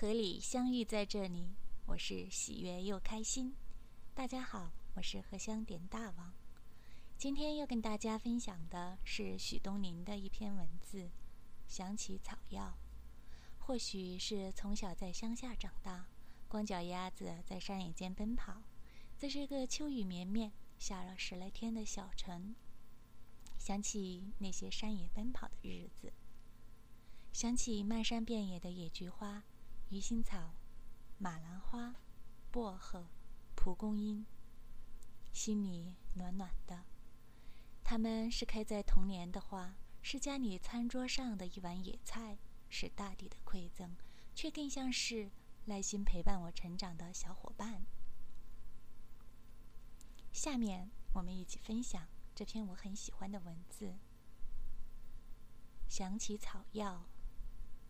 和你相遇在这里，我是喜悦又开心。大家好，我是荷香点大王。今天要跟大家分享的是许东林的一篇文字。想起草药，或许是从小在乡下长大，光脚丫子在山野间奔跑，在这个秋雨绵绵、下了十来天的小城，想起那些山野奔跑的日子。想起漫山遍野的野菊花、鱼腥草、马兰花、薄荷、蒲公英，心里暖暖的。它们是开在童年的花，是家里餐桌上的一碗野菜，是大地的馈赠，却更像是耐心陪伴我成长的小伙伴。下面我们一起分享这篇我很喜欢的文字。想起草药。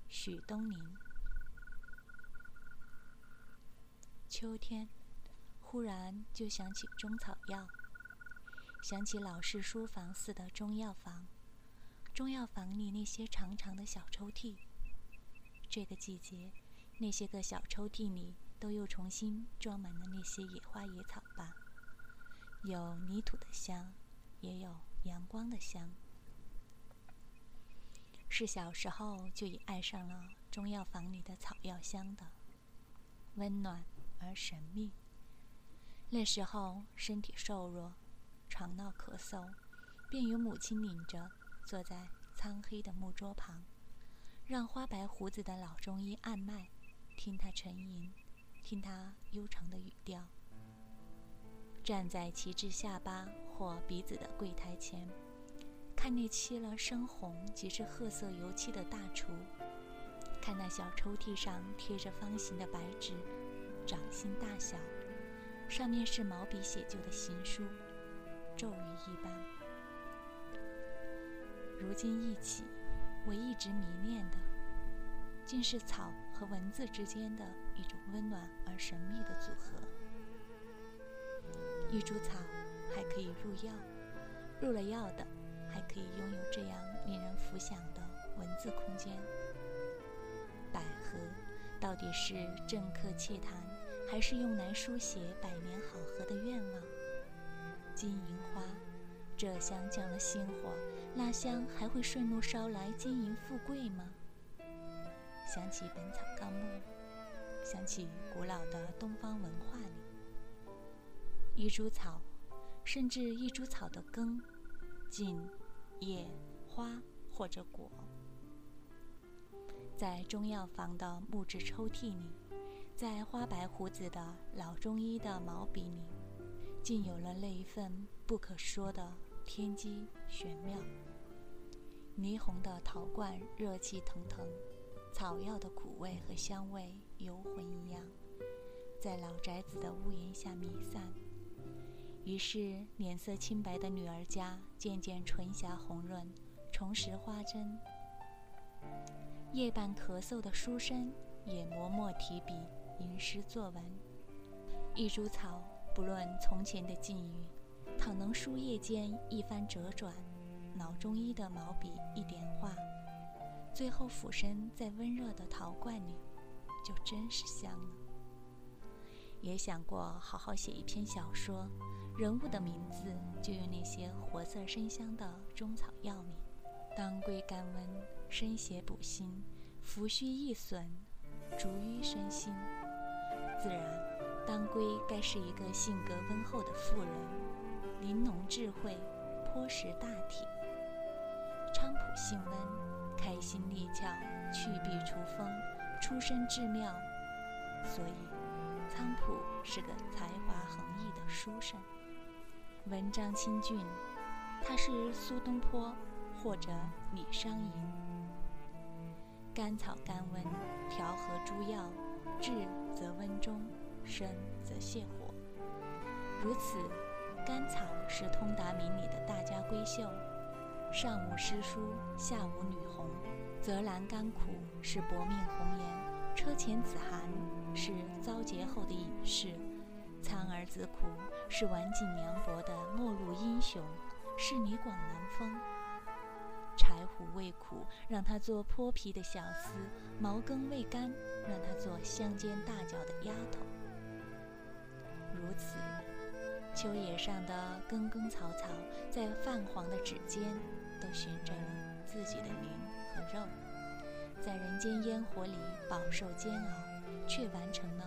许东林。秋天，忽然就想起中草药，想起老式书房似的中药房，中药房里那些长长的小抽屉。这个季节，那些个小抽屉里都又重新装满了那些野花野草吧，有泥土的香，也有阳光的香。是小时候就已爱上了中药房里的草药香的，温暖而神秘。那时候身体瘦弱，常闹咳嗽，便由母亲领着坐在苍黑的木桌旁，让花白胡子的老中医按脉，听他沉吟，听他悠长的语调。站在旗帜下巴或鼻子的柜台前。看那漆了深红即是褐色油漆的大厨，看那小抽屉上贴着方形的白纸，掌心大小，上面是毛笔写就的行书，咒语一般。如今忆起，我一直迷恋的，竟是草和文字之间的一种温暖而神秘的组合。一株草还可以入药，入了药的。还可以拥有这样令人浮想的文字空间。百合到底是政客窃谈，还是用来书写百年好合的愿望？金银花，这香降了心火，那香还会顺路捎来金银富贵吗？想起《本草纲目》，想起古老的东方文化里，一株草，甚至一株草的根。茎、叶、花或者果，在中药房的木质抽屉里，在花白胡子的老中医的毛笔里，竟有了那一份不可说的天机玄妙。霓虹的陶罐热气腾腾，草药的苦味和香味游魂一样，在老宅子的屋檐下弥散。于是，脸色清白的女儿家渐渐唇霞红润，重拾花针。夜半咳嗽的书生也默默提笔吟诗作文。一株草，不论从前的境遇，倘能书页间一番折转，老中医的毛笔一点画，最后俯身在温热的陶罐里，就真是香了。也想过好好写一篇小说。人物的名字就用那些活色生香的中草药名，当归甘温，生血补心，扶虚益损，逐瘀生新。自然，当归该是一个性格温厚的妇人，玲珑智慧，颇识大体。菖蒲性温，开心利窍，去痹除风，出身至妙，所以菖蒲是个才华横溢的书生。文章清俊，他是苏东坡或者李商隐。甘草甘温，调和诸药，治则温中，生则泻火。如此，甘草是通达明理的大家闺秀，上无诗书，下无女红；泽兰甘苦是薄命红颜，车前子涵是遭劫后的隐士。苍儿子苦是晚景凉薄的末路英雄，是李广南风。柴胡味苦，让他做泼皮的小厮；茅根未干，让他做乡间大脚的丫头。如此，秋野上的根根草草，在泛黄的指尖，都寻着了自己的灵和肉，在人间烟火里饱受煎熬，却完成了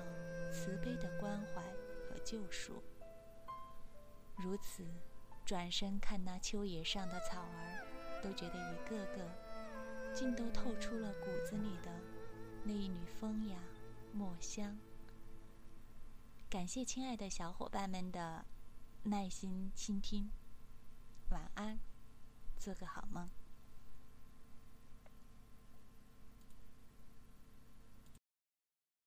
慈悲的关怀和救赎。如此，转身看那秋野上的草儿，都觉得一个个，竟都透出了骨子里的那一缕风雅墨香。感谢亲爱的小伙伴们的耐心倾听，晚安，做个好梦。